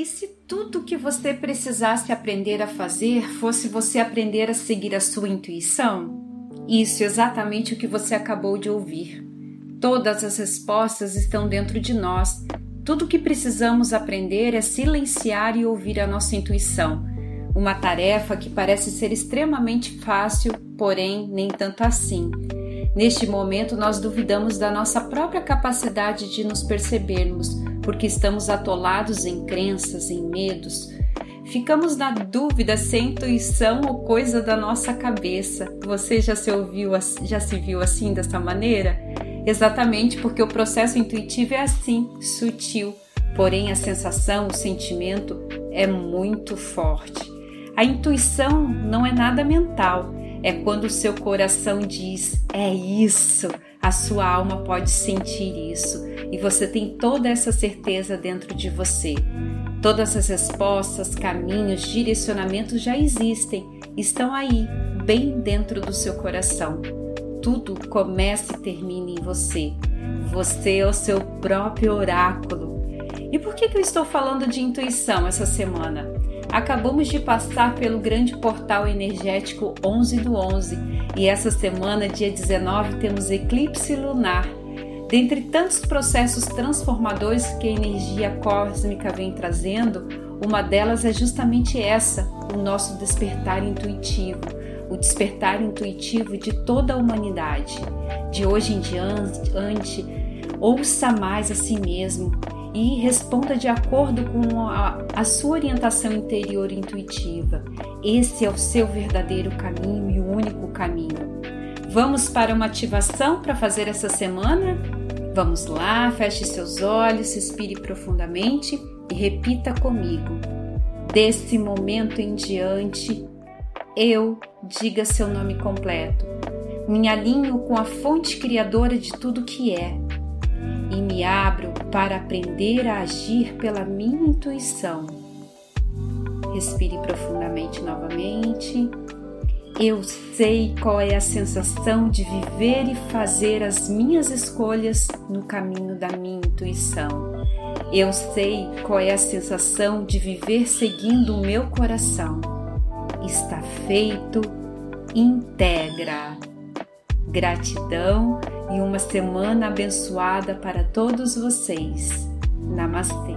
E se tudo que você precisasse aprender a fazer fosse você aprender a seguir a sua intuição? Isso é exatamente o que você acabou de ouvir. Todas as respostas estão dentro de nós. Tudo o que precisamos aprender é silenciar e ouvir a nossa intuição. Uma tarefa que parece ser extremamente fácil, porém nem tanto assim. Neste momento, nós duvidamos da nossa própria capacidade de nos percebermos, porque estamos atolados em crenças, em medos. Ficamos na dúvida se é intuição ou coisa da nossa cabeça. Você já se ouviu, já se viu assim dessa maneira? Exatamente porque o processo intuitivo é assim, sutil, porém a sensação, o sentimento é muito forte. A intuição não é nada mental, é quando o seu coração diz: é isso, a sua alma pode sentir isso e você tem toda essa certeza dentro de você. Todas as respostas, caminhos, direcionamentos já existem, estão aí, bem dentro do seu coração. Tudo começa e termina em você. Você é o seu próprio oráculo. E por que, que eu estou falando de intuição essa semana? Acabamos de passar pelo grande portal energético 11 do 11 e essa semana, dia 19, temos eclipse lunar. Dentre tantos processos transformadores que a energia cósmica vem trazendo, uma delas é justamente essa, o nosso despertar intuitivo, o despertar intuitivo de toda a humanidade. De hoje em diante, ouça mais a si mesmo e responda de acordo com a, a, sua orientação interior intuitiva. Esse é o seu verdadeiro caminho e o único caminho. Vamos para uma ativação para fazer essa semana? Vamos lá, feche seus olhos, respire profundamente e repita comigo. Desse momento em diante, eu diga seu nome completo. Me alinho com a fonte criadora de tudo que é e me abro para aprender a agir pela minha intuição. Respire profundamente novamente. Eu sei qual é a sensação de viver e fazer as minhas escolhas no caminho da minha intuição. Eu sei qual é a sensação de viver seguindo o meu coração. Está feito, integra. Gratidão e uma semana abençoada para todos vocês. Namastê.